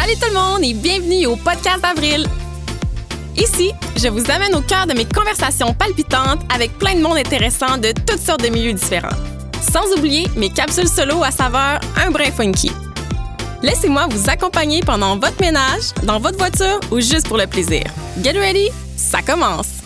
Salut tout le monde et bienvenue au podcast d'Avril. Ici, je vous amène au cœur de mes conversations palpitantes avec plein de monde intéressant de toutes sortes de milieux différents. Sans oublier mes capsules solo à saveur un brin funky. Laissez-moi vous accompagner pendant votre ménage, dans votre voiture ou juste pour le plaisir. Get ready, ça commence!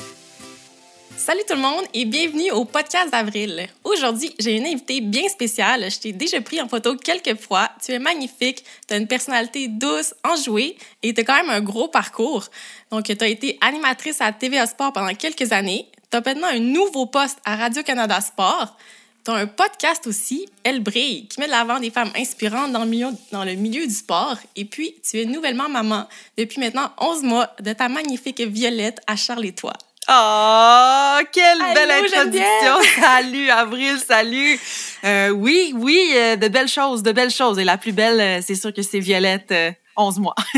Salut tout le monde et bienvenue au podcast d'Avril. Aujourd'hui, j'ai une invitée bien spéciale. Je t'ai déjà pris en photo quelques fois. Tu es magnifique, tu as une personnalité douce, enjouée et tu as quand même un gros parcours. Donc, tu as été animatrice à TVA Sport pendant quelques années. Tu as maintenant un nouveau poste à Radio-Canada Sport. Tu as un podcast aussi, Elle brille, qui met de l'avant des femmes inspirantes dans le, milieu, dans le milieu du sport. Et puis, tu es nouvellement maman depuis maintenant 11 mois de ta magnifique Violette à Charles-et-Toi. Oh, quelle belle introduction! Salut, Avril, salut! Euh, oui, oui, euh, de belles choses, de belles choses. Et la plus belle, euh, c'est sûr que c'est Violette, 11 mois.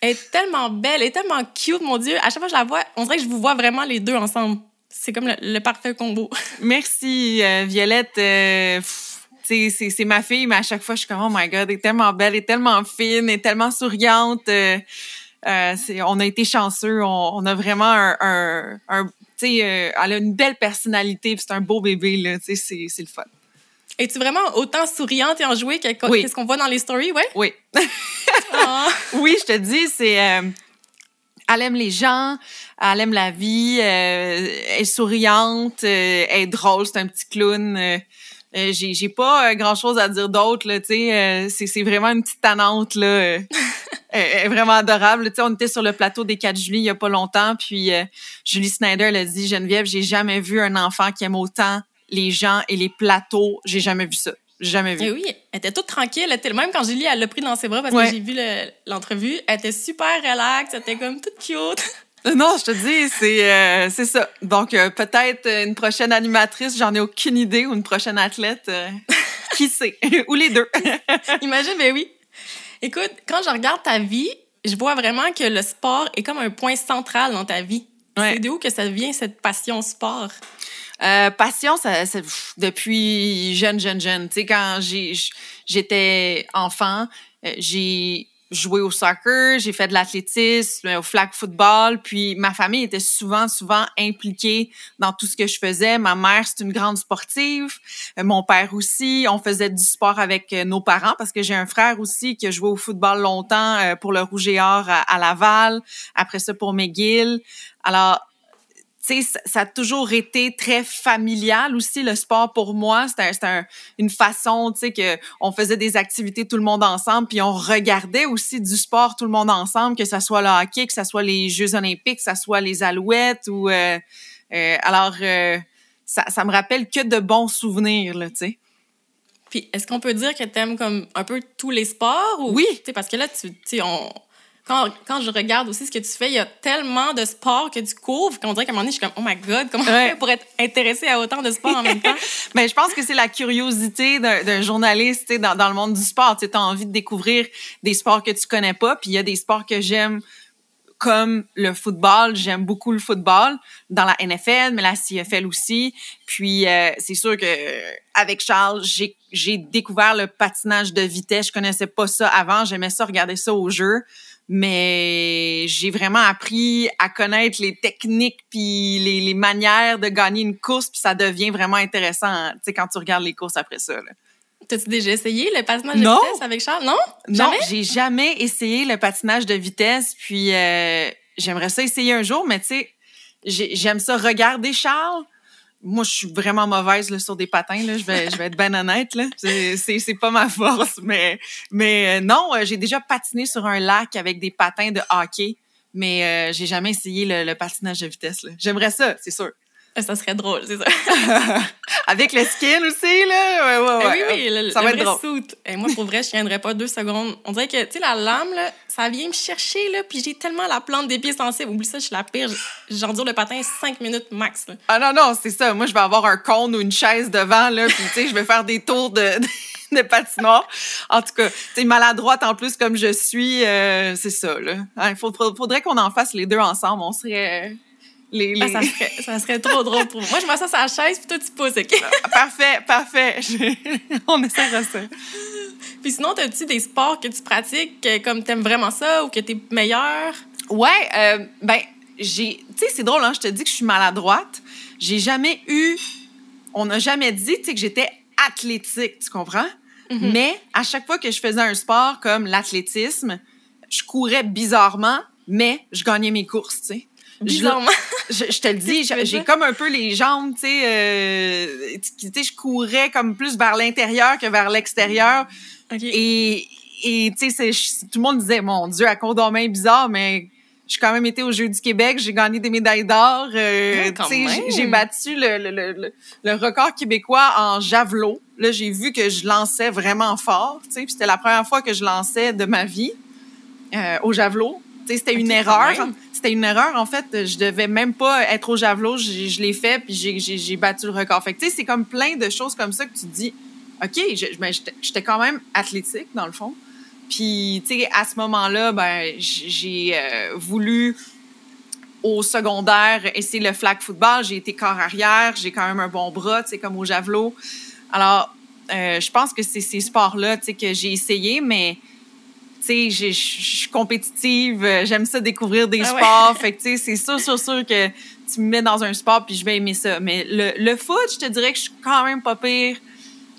elle est tellement belle, elle est tellement cute, mon Dieu. À chaque fois que je la vois, on dirait que je vous vois vraiment les deux ensemble. C'est comme le, parfait combo. Merci, Violette. c'est ma fille, mais à chaque fois, je suis comme, oh my God, elle est tellement belle, elle est tellement fine, elle est tellement souriante. Euh, on a été chanceux. On, a vraiment un, un, tu sais, euh, elle a une belle personnalité. C'est un beau bébé là. Tu sais, c'est le fun. Es-tu vraiment autant souriante et enjouée que ce qu'on voit dans les stories, ouais? Oui. Ah. Oui, je te dis, c'est. Euh, elle aime les gens, elle aime la vie, elle est souriante, elle est drôle, c'est un petit clown. Euh, j'ai, j'ai pas euh, grand chose à dire d'autre là tu sais euh, c'est, c'est vraiment une petite tannante là elle est vraiment adorable tu sais on était sur le plateau des 4 juillet il y a pas longtemps puis Julie Snyder elle a dit Geneviève j'ai jamais vu un enfant qui aime autant les gens et les plateaux j'ai jamais vu ça jamais vu. Et eh oui, elle était toute tranquille. Elle était, même quand Julie, elle l'a pris dans ses bras parce que j'ai vu l'entrevue, elle était super relax, elle était comme toute cute. Non, je te dis, c'est euh, c'est ça. Donc, euh, peut-être une prochaine animatrice, j'en ai aucune idée, ou une prochaine athlète, euh, qui sait, ou les deux. Imagine, ben oui. Écoute, quand je regarde ta vie, je vois vraiment que le sport est comme un point central dans ta vie. C'est de où que ça vient, cette passion sport? passion, ça, ça, depuis jeune, jeune, jeune. Tu sais, quand j'étais enfant, j'ai joué au soccer, j'ai fait de l'athlétisme, au flag football, puis ma famille était souvent, souvent impliquée dans tout ce que je faisais. Ma mère, c'est une grande sportive, euh, mon père aussi. On faisait du sport avec euh, nos parents parce que j'ai un frère aussi qui a joué au football longtemps euh, pour le Rouge et Or à, Laval, après ça pour McGill. Alors, ça a toujours été très familial aussi, le sport pour moi. C'était une façon, tu sais, qu'on faisait des activités tout le monde ensemble, puis on regardait aussi du sport tout le monde ensemble, que ce soit le hockey, que ce soit les Jeux olympiques, que ce soit les alouettes ou... Euh, euh, alors, euh, ça, ça me rappelle que de bons souvenirs, là, tu sais. Puis, est-ce qu'on peut dire que tu aimes comme un peu tous les sports? Ou, oui. Parce que là, tu sais, on quand, quand, je regarde aussi ce que tu fais, il y a tellement de sports que tu couvres qu'on dirait qu'à un moment donné, je suis comme, oh my God, comment ouais. on fait pour être intéressé à autant de sports en même temps? Mais ben, je pense que c'est la curiosité d'un journaliste dans, dans le monde du sport. Tu as envie de découvrir des sports que tu connais pas, puis il y a des sports que j'aime comme le football, j'aime beaucoup le football dans la NFL, mais la CFL aussi. Puis euh, c'est sûr que avec Charles, j'ai découvert le patinage de vitesse. Je connaissais pas ça avant. J'aimais ça regarder ça au jeu mais j'ai vraiment appris à connaître les techniques puis les, les, manières de gagner une course puis ça devient vraiment intéressant tu sais quand tu regardes les courses après ça là. T'as-tu déjà essayé le patinage de vitesse avec Charles? Non? Jamais? Non, j'ai jamais essayé le patinage de vitesse. Puis euh, j'aimerais ça essayer un jour, mais tu sais, j'aime ça regarder Charles, moi, je suis vraiment mauvaise là, sur des patins. Là. Je, vais, je vais être bien honnête. C'est, pas ma force. Mais, mais euh, non, euh, j'ai déjà patiné sur un lac avec des patins de hockey, mais euh, j'ai jamais essayé le, le patinage de vitesse. J'aimerais ça, c'est sûr. Ça serait drôle, c'est ça. Avec le skin aussi, là? Ouais, ouais, ouais. Oui, oui, le, ça va être drôle. Et moi, pour vrai, je tiendrais pas deux secondes. On dirait que, tu sais, la lame, là, ça vient me chercher, là, puis j'ai tellement la plante des pieds sensibles. Oublie ça, je suis la pire. J'endure le patin cinq minutes max, là. Ah non, non, c'est ça. Moi, je vais avoir un cône ou une chaise devant, là, puis, tu sais, je vais faire des tours de... de patinoire. En tout cas, tu maladroite en plus comme je suis, euh, c'est ça, là. Il faudrait qu'on en fasse les deux ensemble. On serait ah, ça, serait, ça, serait, trop drôle pour moi. Moi, je m'assois sur la chaise, puis toi, tu pousses, OK? parfait, parfait. On essaiera ça. Puis sinon, as-tu des sports que tu pratiques, que, comme t'aimes vraiment ça ou que t'es meilleur? Ouais, euh, ben, j'ai. Tu sais, c'est drôle, hein, je te dis que je suis maladroite. J'ai jamais eu. On n'a jamais dit, tu sais, que j'étais athlétique, tu comprends? Mm-hmm. Mais à chaque fois que je faisais un sport comme l'athlétisme, je courais bizarrement, mais je gagnais mes courses, tu sais. Bizarrement. Je, je, te le dis, j'ai comme un peu les jambes, tu sais, euh, tu sais, je courais comme plus vers l'intérieur que vers l'extérieur. Et, et tu sais, tout le monde disait, mon Dieu, à court main bizarre, mais j'ai quand même été aux Jeux du Québec, j'ai gagné des médailles d'or. Euh, j'ai battu le, le, le, le, record québécois en javelot. Là, j'ai vu que je lançais vraiment fort. C'était la première fois que je lançais de ma vie euh, au javelot. C'était une erreur. C'était une erreur. En fait, je devais même pas être au javelot. Je, l'ai fait, puis j'ai battu le record. Fait c'est comme plein de choses comme ça que tu te dis, OK, ben, j'étais quand même athlétique, dans le fond. Puis, tu sais, à ce moment-là, ben, j'ai euh, voulu au secondaire essayer le flag football. J'ai été corps arrière. J'ai quand même un bon bras, tu sais, comme au javelot. Alors, euh, je pense que c'est ces sports-là, tu sais, que j'ai essayé, mais tu sais, je suis compétitive, j'aime ça découvrir des ah sports. Fait que, tu sais, c'est sûr, sûr, sûr que tu me mets dans un sport puis je vais aimer ça. Mais le, le foot, je te dirais que je suis quand même pas pire.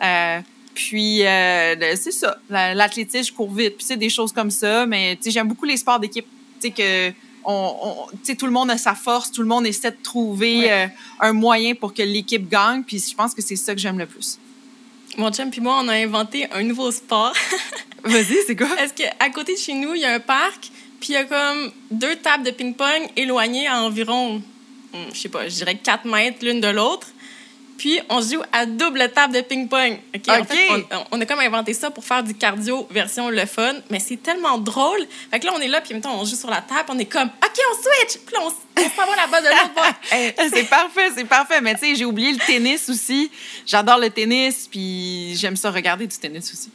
Euh, puis, euh, c'est ça. L'athlétisme, je cours vite. Puis, c'est des choses comme ça. Mais, tu sais, j'aime beaucoup les sports d'équipe. Tu sais, que on, tout le monde a sa force, tout le monde essaie de trouver euh, un moyen pour que l'équipe gagne. Puis, je pense que c'est ça que j'aime le plus. Mon chum puis moi, on a inventé un nouveau sport. Vas-y, c'est quoi? Est-ce qu'à côté de chez nous, il y a un parc, puis il y a comme deux tables de ping-pong éloignées à environ, hmm, je sais pas, je dirais 4 mètres l'une de l'autre. Puis, on joue à double table de ping-pong. OK? En fait, on, a comme inventé ça pour faire du cardio version le fun, mais c'est tellement drôle. Fait que là, on est là, puis temps, on joue sur la table, on est comme, OK, on switch! Puis là, on, s'en va là-bas de l'autre bord. c'est parfait, c'est parfait. Mais tu sais, j'ai oublié le tennis aussi. J'adore le tennis, puis j'aime ça regarder du tennis aussi.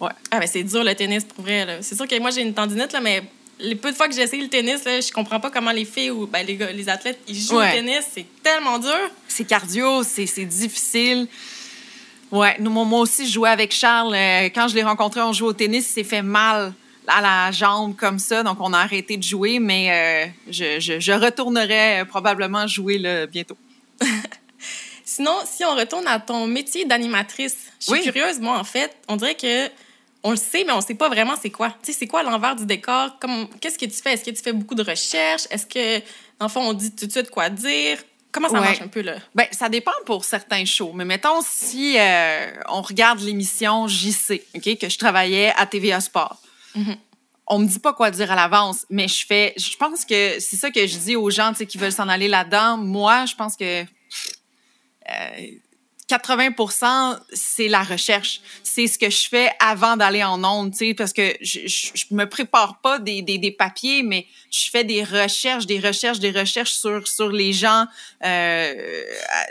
Ouais. Ah, mais c'est dur le tennis pour vrai. C'est sûr que moi, j'ai une tendinite, là, mais les peu de fois que j'ai essayé le tennis, là, je comprends pas comment les filles ou ben, les, les athlètes ils jouent au tennis. C'est tellement dur. C'est cardio, c'est difficile. Ouais, nous, moi aussi, je jouais avec Charles. Euh, quand je l'ai rencontré, on jouait au tennis, il s'est fait mal à la jambe comme ça, donc on a arrêté de jouer, mais euh, je, je, je, retournerai euh, probablement jouer là, bientôt. Sinon, si on retourne à ton métier d'animatrice, je suis curieuse, moi, en fait, on dirait que on le sait, mais on ne sait pas vraiment c'est quoi. Tu sais, c'est quoi l'envers du décor? Qu'est-ce que tu fais? Est-ce que tu fais beaucoup de recherches? Est-ce que, en fond, on dit tout de suite quoi dire? Comment ça marche un peu, là? Ben, ça dépend pour certains shows. Mais mettons, si euh, on regarde l'émission JC, OK, que je travaillais à TVA Sport. Mm-hmm. On me dit pas quoi dire à l'avance, mais je fais. Je pense que c'est ça que je dis aux gens qui veulent s'en aller là-dedans. Moi, je pense que. Euh, 80% c'est la recherche. C'est ce que je fais avant d'aller en ondes, tu sais, parce que je, je, me prépare pas des, des, des, papiers, mais je fais des recherches, des recherches, des recherches sur, sur les gens euh,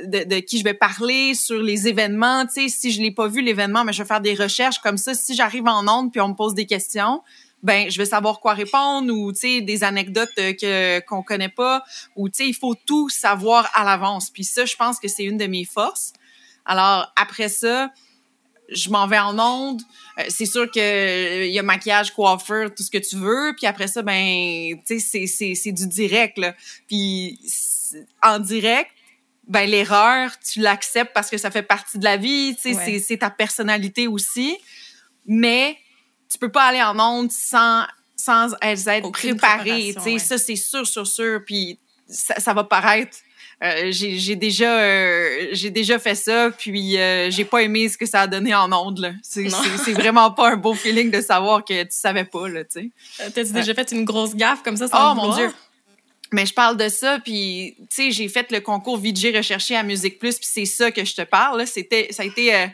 de, de, qui je vais parler, sur les événements, tu sais. Si je l'ai pas vu, l'événement, mais je vais faire des recherches comme ça. Si j'arrive en ondes puis on me pose des questions, ben je vais savoir quoi répondre ou tu sais des anecdotes que qu'on connaît pas ou tu sais il faut tout savoir à l'avance puis ça je pense que c'est une de mes forces alors, après ça, je m'en vais en onde. Euh, c'est sûr que il y a maquillage, coiffeur, tout ce que tu veux. Puis après ça, ben, tu sais, c'est du direct, là. Puis en direct, ben l'erreur, tu l'acceptes parce que ça fait partie de la vie, tu sais, c'est ta personnalité aussi. Mais tu peux pas aller en onde sans sans être préparé, tu sais, ça c'est sûr, sûr, sûr. Puis ça, ça va paraître euh, j'ai déjà euh, j'ai déjà fait ça puis euh, j'ai pas aimé ce que ça a donné en ondes c'est vraiment pas un beau feeling de savoir que tu savais pas là tu sais. T'as-tu déjà fait une grosse gaffe comme ça sans oh mon dieu? Mais je parle de ça puis tu sais j'ai fait le concours VJ recherché à Musique Plus puis c'est ça que je te parle c'était ça a été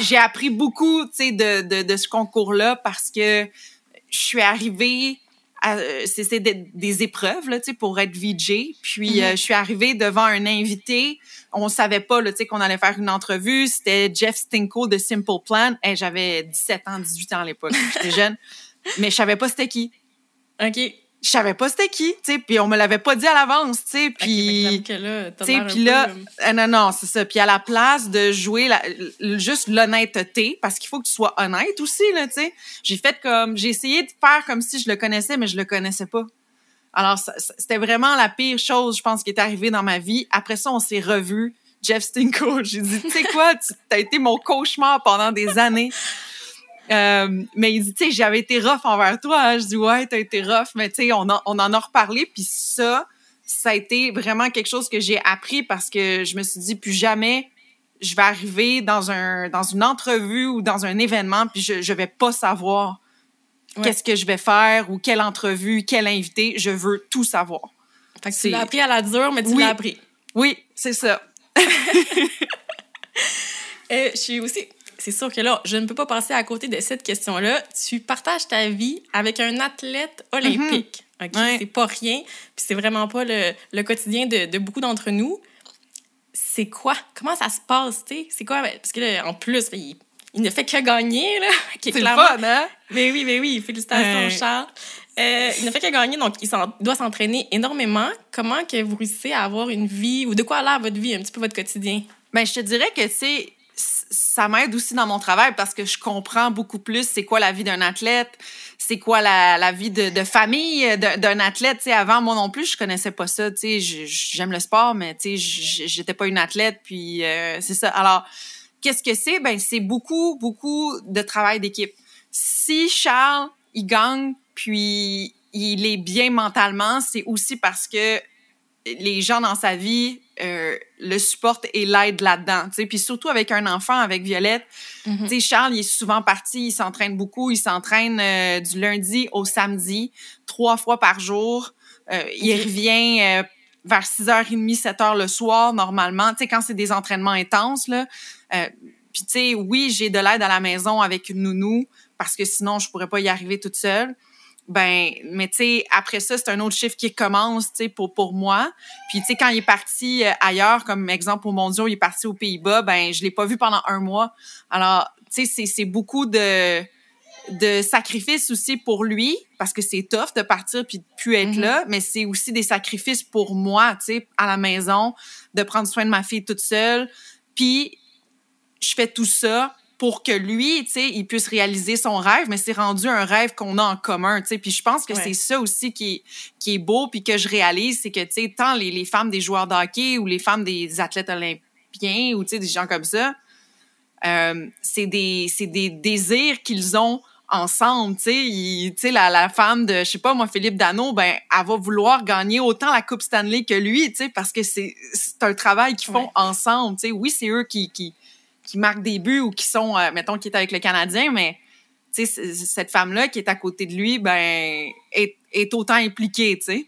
j'ai appris beaucoup tu sais de, de, de ce concours là parce que je suis arrivée c'est des, épreuves là, pour être VJ. Puis mm-hmm. euh, je suis arrivée devant un invité. On savait pas là, qu'on allait faire une entrevue. C'était Jeff Stinko de Simple Plan. et J'avais 17 ans, 18 ans à l'époque. J'étais jeune. Mais je savais pas c'était qui. OK. Je savais pas c'était qui, tu sais, puis on me l'avait pas dit à l'avance, tu sais, puis tu sais, puis là, euh, non non, c'est ça, puis à la place de jouer la, juste l'honnêteté, parce qu'il faut que tu sois honnête aussi là, tu sais, j'ai fait comme, j'ai essayé de faire comme si je le connaissais, mais je le connaissais pas. Alors c'était vraiment la pire chose, je pense, qui est arrivée dans ma vie. Après ça, on s'est revus. Jeff Stinko, j'ai dit, tu sais quoi, tu as été mon cauchemar pendant des années. Euh, mais il dit, tu sais, j'avais été rough envers toi. Hein. Je dis, ouais, t'as été rough, mais tu sais, on, on en a reparlé. Puis ça, ça a été vraiment quelque chose que j'ai appris parce que je me suis dit, plus jamais je vais arriver dans un dans une entrevue ou dans un événement, puis je, je vais pas savoir qu'est-ce que je vais faire ou quelle entrevue, quel invité. Je veux tout savoir. Fait que tu l'as appris à la dure, mais tu l'as appris. Oui, c'est ça. Et je suis aussi c'est sûr que là, je ne peux pas passer à côté de cette question-là. Tu partages ta vie avec un athlète olympique. Mhm. OK? C'est pas rien. Puis c'est vraiment pas le, le quotidien de, de beaucoup d'entre nous. C'est quoi? Comment ça se passe, tu sais? C'est quoi? Parce que là, en plus, il, il, ne fait que gagner, là. C'est clairement... fun, hein? Mais oui, mais oui. Félicitations, Charles. Euh, il ne fait que gagner, donc il doit s'entraîner énormément. Comment que vous réussissez à avoir une vie, ou de quoi a l'air votre vie, un petit peu votre quotidien? Ben, je te dirais que, c'est ça m'aide aussi dans mon travail parce que je comprends beaucoup plus c'est quoi la vie d'un athlète, c'est quoi la, vie de, famille d'un athlète. sais avant, moi non plus, je connaissais pas ça. J'aime le sport, mais j'étais pas une athlète. Puis euh, c'est ça. Alors, qu'est-ce que c'est? Ben, c'est beaucoup, beaucoup de travail d'équipe. Si Charles, il gagne, puis il est bien mentalement, c'est aussi parce que les gens dans sa vie euh, le supportent et l'aident là-dedans. Puis surtout avec un enfant, avec Violette. Mm-hmm. Charles, il est souvent parti, il s'entraîne beaucoup. Il s'entraîne euh, du lundi au samedi, trois fois par jour. Euh, il revient vers 6h30, 7h le soir, normalement. sais quand c'est des entraînements intenses, là. Puis, tu sais, oui, j'ai de l'aide à la maison avec une nounou parce que sinon, je pourrais pas y arriver toute seule ben mais tu sais après ça c'est un autre chiffre qui commence tu sais pour pour moi. Puis tu sais quand il est parti euh, ailleurs comme exemple au mondiaux il est parti aux Pays-Bas ben je l'ai pas vu pendant un mois. Alors tu sais c'est c'est beaucoup de de sacrifices aussi pour lui parce que c'est tough de partir puis de plus être mm-hmm. là mais c'est aussi des sacrifices pour moi tu sais à la maison de prendre soin de ma fille toute seule. Puis je fais tout ça pour que lui, tu sais, il puisse réaliser son rêve, mais c'est rendu un rêve qu'on a en commun, tu sais. Puis je pense que c'est ça aussi qui est, qui est beau, puis que je réalise, c'est que, tu sais, tant les, les, femmes des joueurs de hockey ou les femmes des athlètes olympiens ou, tu sais, des gens comme ça, euh, c'est des, des désirs qu'ils ont ensemble, tu sais, la, la femme de je sais pas moi Philippe Dano, ben elle va vouloir gagner autant la Coupe Stanley que lui, tu sais parce que c'est c'est un travail qu'ils font ensemble, tu sais. Oui, c'est eux qui qui qui marquent des buts ou qui sont, euh, mettons, qui est avec le Canadien, mais cette femme-là qui est à côté de lui, ben, est, est autant impliquée, tu sais.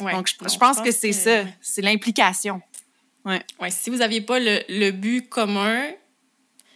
Donc, je, pense, que c'est ça, c'est l'implication. Ouais. ouais. Si vous n'aviez pas le, le, but commun,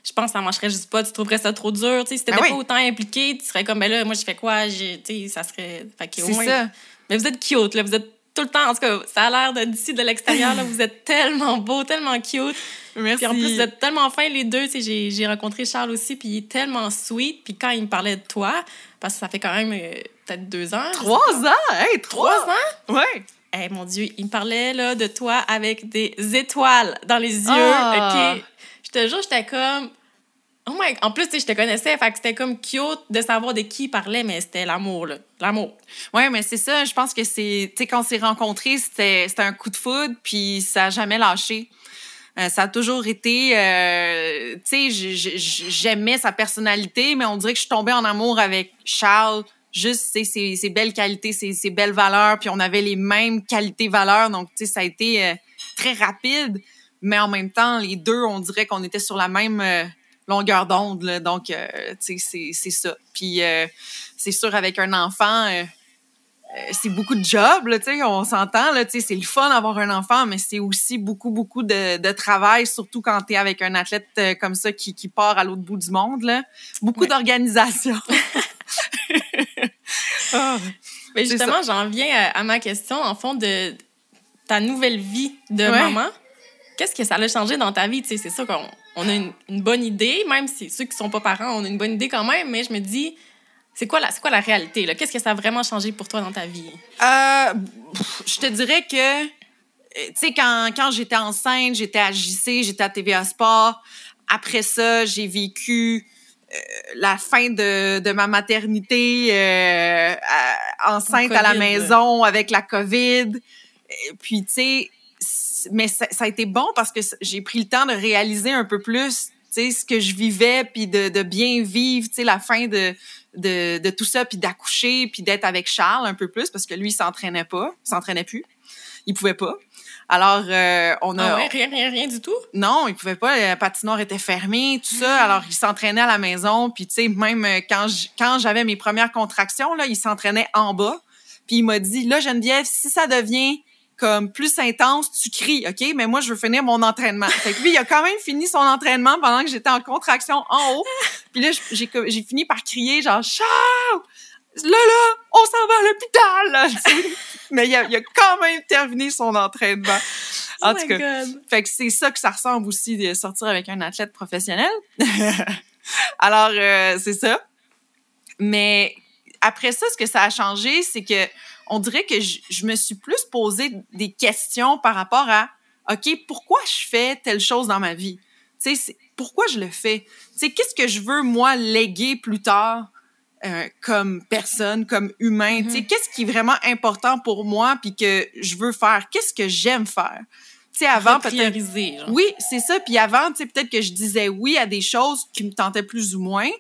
je pense que ça marcherait juste pas. Tu trouverais ça trop dur. Tu sais, si t'étais ben pas autant impliqué, tu serais comme, ben là, moi, je fais quoi? Tu sais, ça serait. c'est ça. Mais vous êtes cute, là. Vous êtes tout le temps, en tout cas, ça a l'air d'ici, de, l'extérieur, là, vous êtes tellement beau, tellement cute. Merci. Puis en plus, vous êtes tellement fins les deux. J'ai, rencontré Charles aussi, puis il est tellement sweet. Puis quand il me parlait de toi, parce que ça fait quand même euh, peut-être deux ans. Trois ans? Hey, trois, ans? Ouais. Hey, mon Dieu, il me parlait là, de toi avec des étoiles dans les yeux. Ah. OK? Je te jure, j'étais comme, Oh my... En plus, je te connaissais, fait c'était comme cute de savoir de qui il parlait, mais c'était l'amour, là. L'amour. Oui, mais c'est ça. Je pense que c'est. Tu sais, quand on s'est rencontrés, c'était un coup de foudre, puis ça n'a jamais lâché. Euh, ça a toujours été. Euh, tu sais, j'aimais sa personnalité, mais on dirait que je suis tombée en amour avec Charles. Juste, ses, ses belles qualités, ses, ses, belles valeurs, puis on avait les mêmes qualités-valeurs. Donc, tu sais, ça a été euh, très rapide, mais en même temps, les deux, on dirait qu'on était sur la même longueur d'onde. Donc, euh, c'est ça. Puis, euh, c'est sûr, avec un enfant, euh, c'est beaucoup de job, là, on s'entend, là, c'est le fun d'avoir un enfant, mais c'est aussi beaucoup, beaucoup de, de travail, surtout quand tu es avec un athlète comme ça qui, qui part à l'autre bout du monde. Là. Beaucoup d'organisation. Ah. mais justement, j'en viens à, ma question, en fond, de ta nouvelle vie de maman. Qu'est-ce que ça a changé dans ta vie? C'est sûr qu'on on a une, bonne idée, même si ceux qui sont pas parents, on a une bonne idée quand même, mais je me dis, C'est quoi, la, quoi la réalité? Qu'est-ce que ça a vraiment changé pour toi dans ta vie? Euh, je te dirais que, euh, tu sais, quand, quand j'étais enceinte, j'étais à JC, j'étais à TVA Sport. Après ça, j'ai vécu euh, la fin de, de ma maternité euh, à- enceinte à la maison avec la COVID. Puis, tu sais, mais ça, ça a été bon parce que j'ai pris le temps de réaliser un peu plus, ce que je vivais, puis de, de bien vivre, la fin de, de, de tout ça, puis d'accoucher, puis d'être avec Charles un peu plus, parce que lui, il s'entraînait pas, il s'entraînait plus, il pouvait pas. Alors, euh, on a... Ah ouais, rien, rien, rien du tout? Non, il pouvait pas. La patinoire était fermée, tout ça. Alors, il s'entraînait à la maison. Puis, tu sais, même euh, quand j'avais mes premières contractions, là, il s'entraînait en bas. Puis, il m'a dit, là, Geneviève, si ça devient comme plus intense, tu cries, OK? Mais moi, je veux finir mon entraînement. Fait que lui, il a quand même fini son entraînement pendant que j'étais en contraction en haut. Puis là, j'ai fini par crier, genre, Charles! Là, là, on s'en va à l'hôpital! Mais il a, il a quand même terminé son entraînement. En oh tout cas, God. fait que c'est ça que ça ressemble aussi de sortir avec un athlète professionnel. Alors, euh, c'est ça. Mais après ça, ce que ça a changé, c'est que on dirait que je, je me suis plus posé des questions par rapport à OK, pourquoi je fais telle chose dans ma vie? Tu sais, pourquoi je le fais? Tu sais, qu'est-ce que je veux, moi, léguer plus tard euh, comme personne, comme humain? Tu sais, qu'est-ce qui est vraiment important pour moi puis que je veux faire? Qu'est-ce que j'aime faire? Tu sais, avant, peut-être... Oui, c'est ça. Puis avant, tu sais, peut-être que je disais oui à des choses qui me tentaient plus ou moins.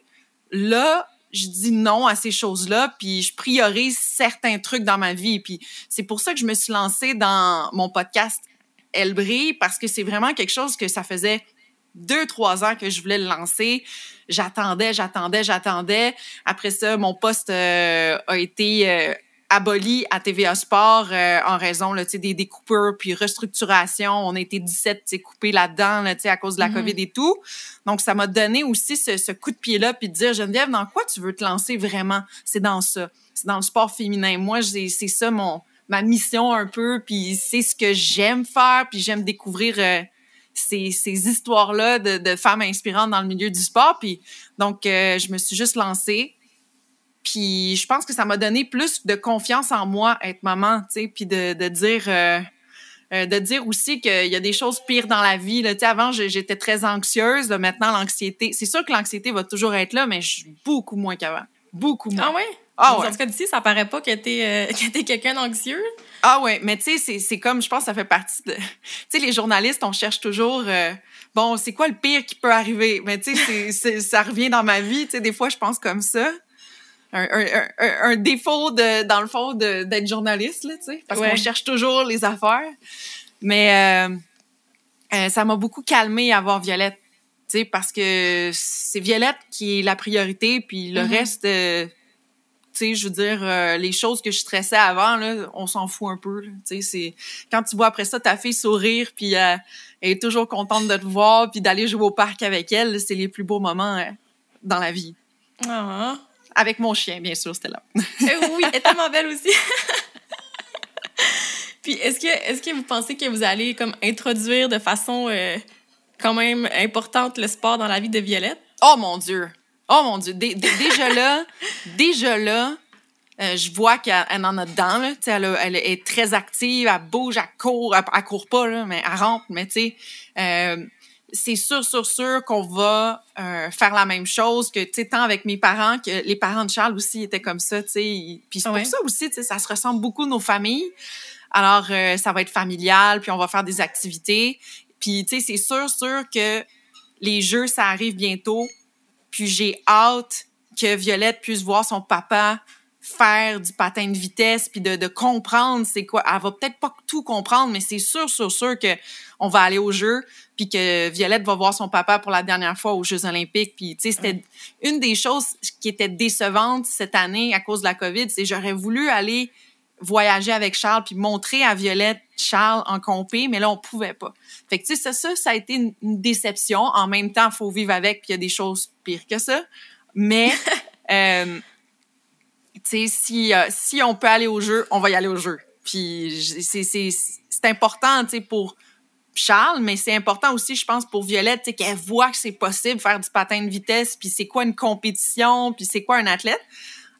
Là, je dis non à ces choses-là, puis je priorise certains trucs dans ma vie. Puis c'est pour ça que je me suis lancée dans mon podcast Elle brille, parce que c'est vraiment quelque chose que ça faisait deux, trois ans que je voulais le lancer. J'attendais, j'attendais, j'attendais. Après ça, mon poste euh, a été euh, aboli à TVA Sport euh, en raison là, des, des coupures puis restructuration. On a été 17 tu sais, coupés là-dedans là, tu sais, à cause de la Mhm. COVID et tout. Donc, ça m'a donné aussi ce, ce coup de pied-là puis de dire, Geneviève, dans quoi tu veux te lancer vraiment? C'est dans ça. C'est dans le sport féminin. Moi, j'ai- c'est ça mon ma mission un peu, puis c'est ce que j'aime faire, puis j'aime découvrir euh, ces, ces histoires-là de, de femmes inspirantes dans le milieu du sport. Puis donc, euh, je me suis juste lancée. Puis je pense que ça m'a donné plus de confiance en moi, être maman, tu sais, puis de, de dire... euh, euh, de dire aussi qu'il y a des choses pires dans la vie. Là. Tu sais, avant, j'étais très anxieuse. Là, maintenant, l'anxiété... C'est sûr que l'anxiété va toujours être là, mais je suis beaucoup moins qu'avant. Beaucoup moins. Ah ouais? Ah En ouais. tout cas, d'ici, ça paraît pas que t'es euh, que quelqu'un d'anxieux? Ah ouais, mais tu sais, c'est- comme, je pense, que ça fait partie de... Tu sais, les journalistes, on cherche toujours, euh, bon, c'est quoi le pire qui peut arriver? Mais tu sais, ça revient dans ma vie. Tu sais, des fois, je pense comme ça. Un, défaut, de, dans le fond, d'être journaliste, là, tu sais, parce Ouais. qu'on cherche toujours les affaires. Mais euh, euh, ça m'a beaucoup calmé à voir Violette, tu sais, parce que c'est Violette qui est la priorité, puis le Mhm. reste... euh, tu sais, je veux dire, euh, les choses que je stressais avant, là, on s'en fout un peu. Tu sais, c'est quand tu vois après ça ta fille sourire, puis elle est toujours contente de te voir, puis d'aller jouer au parc avec elle, là, c'est les plus beaux moments dans la vie. Ah. Avec mon chien, bien sûr, c'était là. Eh oui, elle est tellement belle aussi. Puis est-ce que est-ce que vous pensez que vous allez comme introduire de façon euh, quand même importante le sport dans la vie de Violette? Oh mon Dieu! Oh mon Dieu! Dé- dé- déjà là, déjà là, euh, je vois qu'elle elle en a dedans. Là. Elle, a- elle est très active, elle bouge, elle court. Elle, elle court pas, là, mais elle rentre. Mais tu sais, euh, c'est sûr, sûr, sûr qu'on va euh, faire la même chose que, tu sais, tant avec mes parents que les parents de Charles aussi étaient comme ça, tu sais. Puis c'est Ouais. pour ça aussi, tu sais, ça se ressemble beaucoup nos familles. Alors, euh, ça va être familial, puis on va faire des activités. Puis, tu sais, c'est sûr, sûr que les jeux, ça arrive bientôt. Puis j'ai hâte que Violette puisse voir son papa faire du patin de vitesse, puis de, de comprendre c'est quoi. Elle va peut-être pas tout comprendre, mais c'est sûr, sûr, sûr que on va aller au jeu, puis que Violette va voir son papa pour la dernière fois aux Jeux olympiques. Puis, tu sais, c'était une des choses qui était décevante cette année à cause de la COVID, c'est j'aurais voulu aller voyager avec Charles puis montrer à Violette Charles en compé, mais là, on pouvait pas. Fait que, tu sais, ça, ça, a été une, déception. En même temps, il faut vivre avec, puis il y a des choses pires que ça. Mais, euh, tu sais, si, euh, si on peut aller au jeu, on va y aller au jeu. Puis c'est- important, tu sais, pour Charles, mais c'est important aussi, je pense, pour Violette, tu sais, qu'elle voit que c'est possible de faire du patin de vitesse, puis c'est quoi une compétition, puis c'est quoi un athlète.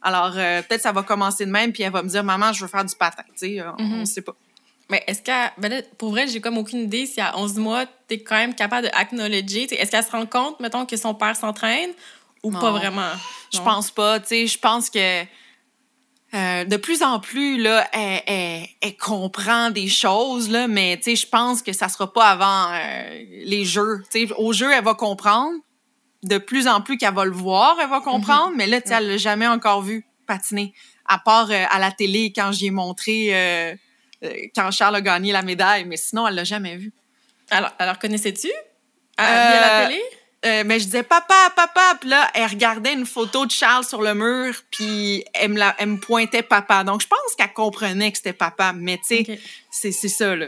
Alors, euh, peut-être ça va commencer de même, puis elle va me dire, maman, je veux faire du patin. Tu sais, on Mhm. ne sait pas. Mais est-ce qu'elle. Ben là, pour vrai, j'ai comme aucune idée si à 11 mois, t'es quand même capable de acknowledger. Est-ce qu'elle se rend compte, mettons, que son père s'entraîne ou Non. pas vraiment? Je pense pas. Tu sais, je pense que euh, de plus en plus, là, elle, elle- elle comprend des choses, là, mais je pense que ça sera pas avant euh, les jeux. Au jeu, elle va comprendre. De plus en plus qu'elle va le voir, elle va comprendre, mais là, elle l'a jamais encore vu patiner. À part euh, à la télé, quand j'y ai montré, quand Charles a gagné la médaille, mais sinon, elle l'a jamais vu. Alors, alors connaissais-tu? À, via la télé? Euh, mais je disais papa, papa, puis là elle regardait une photo de Charles sur le mur, puis elle me, la- elle me pointait papa. Donc je pense qu'elle comprenait que c'était papa, mais tu sais, Ok. c'est ça là.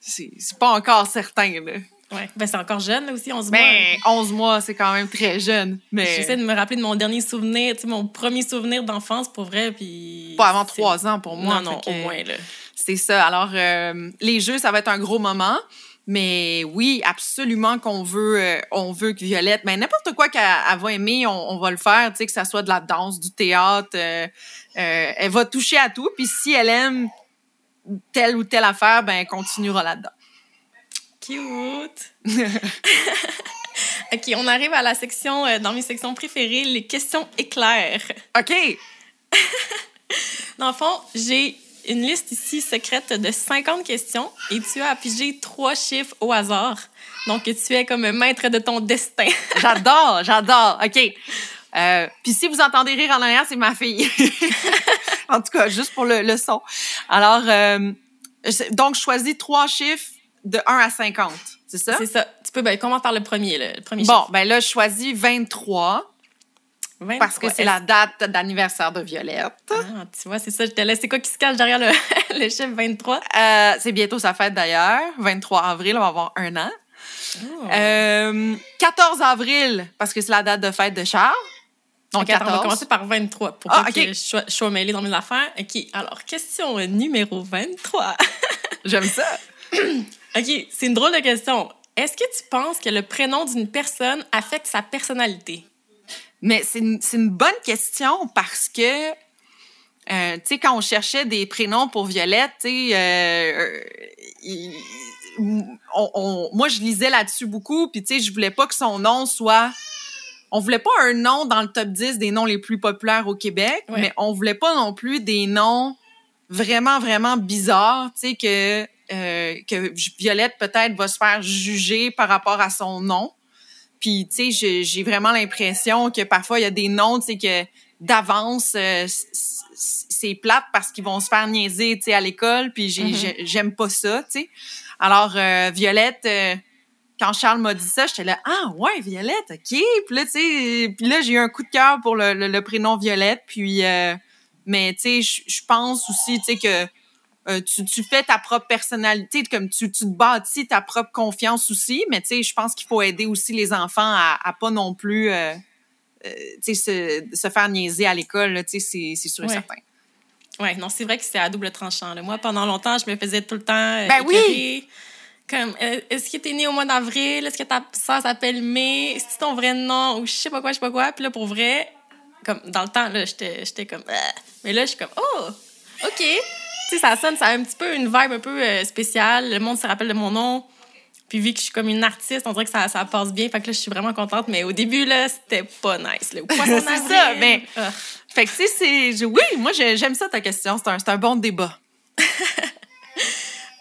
C'est pas encore certain là. Ouais. Ben, c'est encore jeune, là aussi, 11 mois. Ben 11 mois, c'est quand même très jeune, mais J'essaie de me rappeler de mon dernier souvenir, tu sais, mon premier souvenir d'enfance, pour vrai, puis... pas avant c'est- trois ans pour moi. Non, non, que au moins, là. C'est ça. Alors euh, les jeux, ça va être un gros moment. Mais oui, absolument qu'on veut, euh, on veut que Violette, mais n'importe quoi qu'elle elle va aimer, on, on va le faire, tu sais, que ça soit de la danse, du théâtre, euh, euh, elle va toucher à tout. Puis si elle aime telle ou telle affaire, ben elle continuera là-dedans. Cute! OK, on arrive à la section, dans mes sections préférées, les questions éclairs. OK. Dans le fond, j'ai une liste ici secrète de 50 questions et tu as à piger trois chiffres au hasard. Donc, tu es comme maître de ton destin. J'adore, j'adore. OK. Euh, Puis si vous entendez rire en arrière, c'est ma fille. en tout cas, juste pour le, le son. Alors, euh, donc, je choisis trois chiffres de 1 à 50. C'est ça? C'est ça. Tu peux, ben, commence par le premier, là, le premier Bon, chiffre. ben là, je choisis 23 parce que c'est la date d'anniversaire de Violette. Ah, tu vois, c'est ça, je te laisse. C'est quoi qui se cache derrière le, le chiffre 23? Euh, c'est bientôt sa fête d'ailleurs. 23 avril, on va avoir un an. Oh. Euh, 14 avril, parce que c'est la date de fête de Charles. Donc, Ok, attends, on 14. va commencer par 23 pour Ah, pas que je sois, je sois mêlée dans mes affaires. OK, alors, question numéro 23. J'aime ça. OK, c'est une drôle de question. Est-ce que tu penses que le prénom d'une personne affecte sa personnalité? Mais c'est une, bonne question parce que, euh, tu sais, quand on cherchait des prénoms pour Violette, tu sais, euh, euh, moi, je lisais là-dessus beaucoup, puis tu sais, je voulais pas que son nom soit... On voulait pas un nom dans le top 10 des noms les plus populaires au Québec, Ouais. mais on voulait pas non plus des noms vraiment, vraiment bizarres, tu sais, que, euh, que Violette peut-être va se faire juger par rapport à son nom. Puis, tu sais, j'ai- vraiment l'impression que parfois, il y a des noms, tu sais, que d'avance, euh, c'est plate parce qu'ils vont se faire niaiser, tu sais, à l'école. Puis, Mhm. j'ai- j'aime pas ça, tu sais. Alors, euh, Violette, euh, quand Charles m'a dit ça, j'étais là, ah ouais, Violette, OK. Puis là, tu sais, puis là, j'ai eu un coup de cœur pour le, le- le prénom Violette. Puis, mais tu sais, je pense aussi, tu sais, que euh, tu, tu fais ta propre personnalité, comme tu, tu te bâtis ta propre confiance aussi, mais tu sais, je pense qu'il faut aider aussi les enfants à, à pas non plus, euh, euh, se, se faire niaiser à l'école, là, tu sais, c'est- sûr et Ouais. certain. Ouais, non, c'est vrai que c'est à double tranchant. là. Moi, pendant longtemps, je me faisais tout le temps. euh, Ben oui! Comme, euh, est-ce que t'es né au mois d'avril? Est-ce que ta sœur s'appelle May? Est-ce que c'est ton vrai nom? Ou je sais pas quoi, je sais pas quoi. Puis là, pour vrai, comme, dans le temps, là, j'étais j'étais comme, Ah! mais là, je suis comme, oh, OK. Sais, ça sonne, ça a un petit peu une vibe un peu euh, spéciale. Le monde se rappelle de mon nom. Puis vu que je suis comme une artiste, on dirait que ça, ça passe bien. Fait que là, je suis vraiment contente. Mais au début, là, c'était pas nice. Là. C'est ça, ben, Ah. Fait que, tu sais, c'est. Oui, moi, j'ai- j'aime ça ta question. C'est un, c'est un bon débat.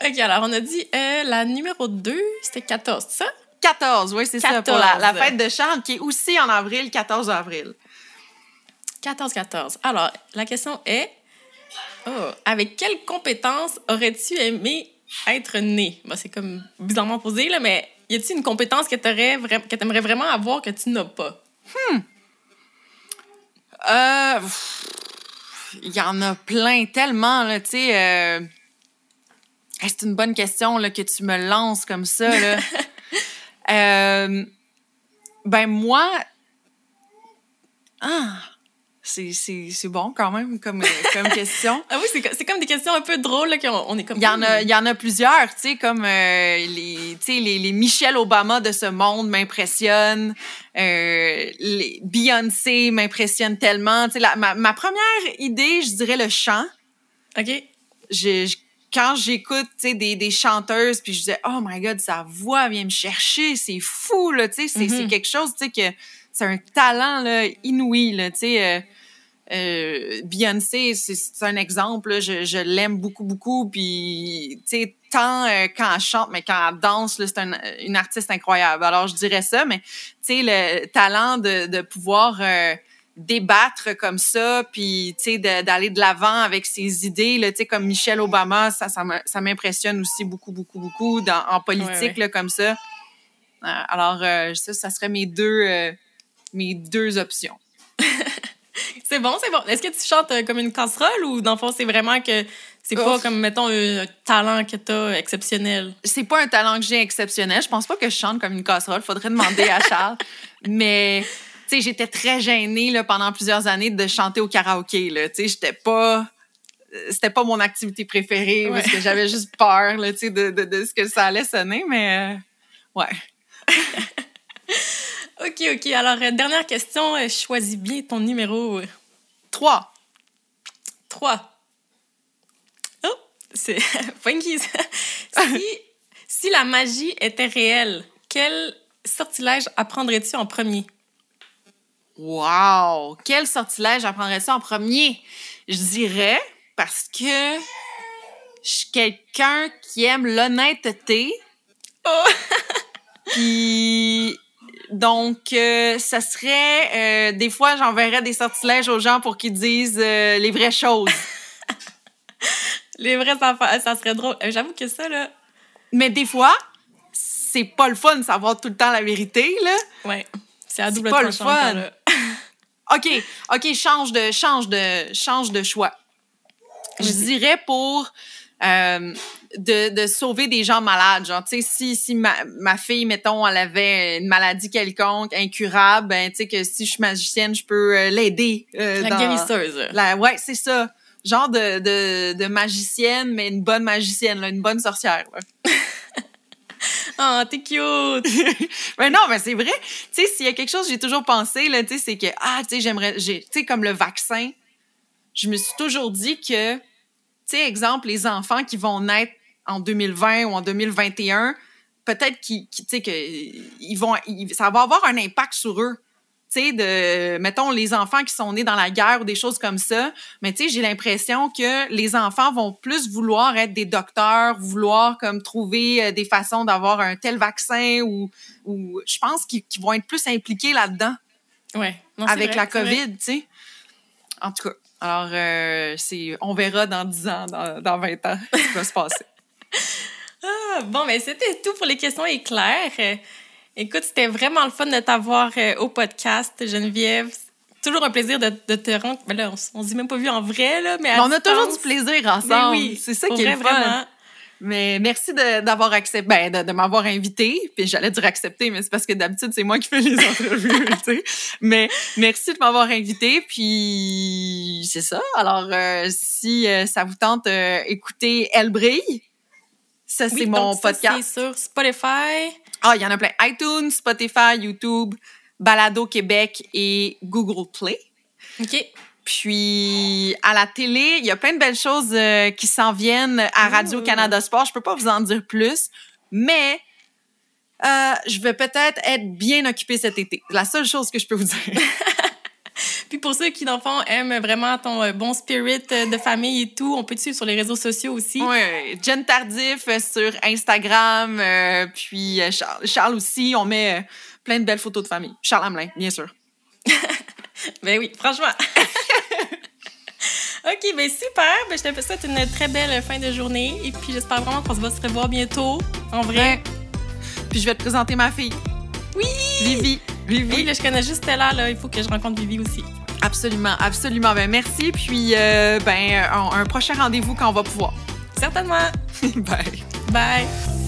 OK, alors on a dit euh, la numéro 2, c'était 14, c'est ça? 14, oui, c'est ça, pour la, la 14. fête de Charles, qui est aussi en avril, 14 avril. 14-14. Alors, la question est oh, avec quelle compétence aurais-tu aimé être né? Bon, c'est comme bizarrement posé, là, mais y a-t-il une compétence que tu aimerais vraiment avoir que tu n'as pas? Euh, pff, Il y en a plein, tellement, là, tu sais. euh, c'est une bonne question, là, que tu me lances comme ça, là. Euh, ben, moi. Ah! C'est bon quand même comme, euh, comme question. ah oui, c'est comme des questions un peu drôles, là, qu'on on est comme... Il y, en a, il y en a plusieurs, tu sais, comme euh, les, les, les Michelle Obama de ce monde m'impressionnent, euh, les Beyoncé m'impressionnent tellement. Tu sais, ma, ma première idée, je dirais le chant. OK. Je, quand j'écoute des, des chanteuses, puis je disais, oh my God, sa voix vient me chercher, c'est fou, là, tu sais, c'est Mhm. quelque chose, tu sais, que c'est un talent, là, inouï, là, tu sais. euh, euh, Beyoncé, c'est un exemple, là, je, je l'aime beaucoup, beaucoup, puis, tu sais, tant euh, quand elle chante, mais quand elle danse, là, c'est un- une artiste incroyable. Alors, je dirais ça, mais, tu sais, le talent de, de pouvoir... euh, débattre comme ça, puis tu sais de- d'aller de l'avant avec ses idées, là, tu sais comme Michelle Obama, ça ça m'impressionne aussi beaucoup beaucoup beaucoup dans, en politique Ouais, ouais. là comme ça. Euh, alors euh, ça ça serait mes deux euh, mes deux options. C'est bon, c'est bon. Est-ce que tu chantes euh, comme une casserole ou dans le fond, c'est vraiment que c'est pas comme, mettons, un talent que t'as exceptionnel? C'est pas un talent que j'ai exceptionnel, je pense pas que je chante comme une casserole, faudrait demander à Charles, mais tu sais j'étais très gênée là pendant plusieurs années de chanter au karaoké là, tu sais j'étais pas euh, c'était pas mon activité préférée Ouais. parce que j'avais juste peur là, tu sais, de, de, de ce que ça allait sonner, mais euh, ouais. OK, OK. Alors, euh, dernière question. euh, choisis bien ton numéro Trois. 3. Oh, c'est funky. si, si la magie était réelle, quel sortilège apprendrais-tu en premier? Wow! Quel sortilège apprendrait ça en premier? Je dirais parce que je suis quelqu'un qui aime l'honnêteté. Oh! Puis donc, euh, ça serait... euh, des fois, j'enverrais des sortilèges aux gens pour qu'ils disent euh, les vraies choses. Les vraies affaires, ça serait drôle. J'avoue que ça, là, Mais des fois, c'est pas le fun de savoir tout le temps la vérité, là. ouais, c'est à double pas le fun. OK, OK, change de, change de, change de choix. Je dirais pour euh, de, de sauver des gens malades. Genre, tu sais, si, si ma, ma fille, mettons, elle avait une maladie quelconque, incurable, ben, tu sais, que si je suis magicienne, je peux euh, l'aider. euh, La dans- guérisseuse. La, ouais, c'est ça. Genre de, de, de magicienne, mais une bonne magicienne, là, une bonne sorcière. là. Oh, t'es cute! Mais non, mais c'est vrai. Tu sais, s'il y a quelque chose que j'ai toujours pensé, là, tu sais, c'est que, ah, tu sais, j'aimerais, j'ai- tu sais, comme le vaccin, je me suis toujours dit que, tu sais, exemple, les enfants qui vont naître en 2020 ou en 2021, peut-être qu'ils, que ils vont, ils- ça va avoir un impact sur eux. Tu sais, de, mettons, les enfants qui sont nés dans la guerre ou des choses comme ça. Mais tu sais, j'ai l'impression que les enfants vont plus vouloir être des docteurs, vouloir comme trouver euh, des façons d'avoir un tel vaccin ou, ou je pense qu'ils vont être plus impliqués là-dedans Ouais. Non, avec vrai, la. COVID, tu sais. En tout cas, alors, euh, c'est, on verra dans 10 ans, dans, dans 20 ans, ce qui va se passer. Ah, bon, mais c'était tout pour les questions éclairs. Euh, écoute, c'était vraiment le fun de t'avoir euh, au podcast, Geneviève. Toujours un plaisir de, de te rendre. Mais là, on, on s'est même pas vu en vrai, là, mais on a toujours du plaisir Ben ensemble. oui, c'est ça qui est vrai, le fun. vraiment. Mais merci de- d'avoir accepté, ben, de, de m'avoir invité. Puis j'allais dire accepté, mais c'est parce que d'habitude, c'est moi qui fais les entrevues, tu sais. Mais merci de m'avoir invité. Puis c'est ça. Alors, euh, si euh, ça vous tente, euh, écoutez Elle brille. Ça, c'est mon ça, podcast. C'est sur Spotify. Ah, il y en a plein. iTunes, Spotify, YouTube, Balado Québec et Google Play. OK. Puis à la télé, il y a plein de belles choses euh, qui s'en viennent à Radio-Canada Sport. Je peux pas vous en dire plus, mais euh, je vais peut-être être bien occupée cet été. La seule chose que je peux vous dire. Puis pour ceux qui, dans le fond, aiment vraiment ton euh, bon spirit euh, de famille et tout, on peut te suivre sur les réseaux sociaux aussi. oui, Jen Tardif euh, sur Instagram, euh, puis Charles, Charles aussi. On met plein de belles photos de famille. Charles Hamelin, bien sûr. Ben oui, franchement. OK, ben super. Ben, je te souhaite une très belle fin de journée. Et puis j'espère vraiment qu'on se va se revoir bientôt, en vrai. Ouais. Puis je vais te présenter ma fille. Oui! Vivi. Vivi. Oui, là, je connais juste Stella, là. Il faut que je rencontre Vivi aussi. Absolument, absolument. Ben, merci. Puis, euh, ben, un, un prochain rendez-vous quand on va pouvoir. Certainement. Bye. Bye.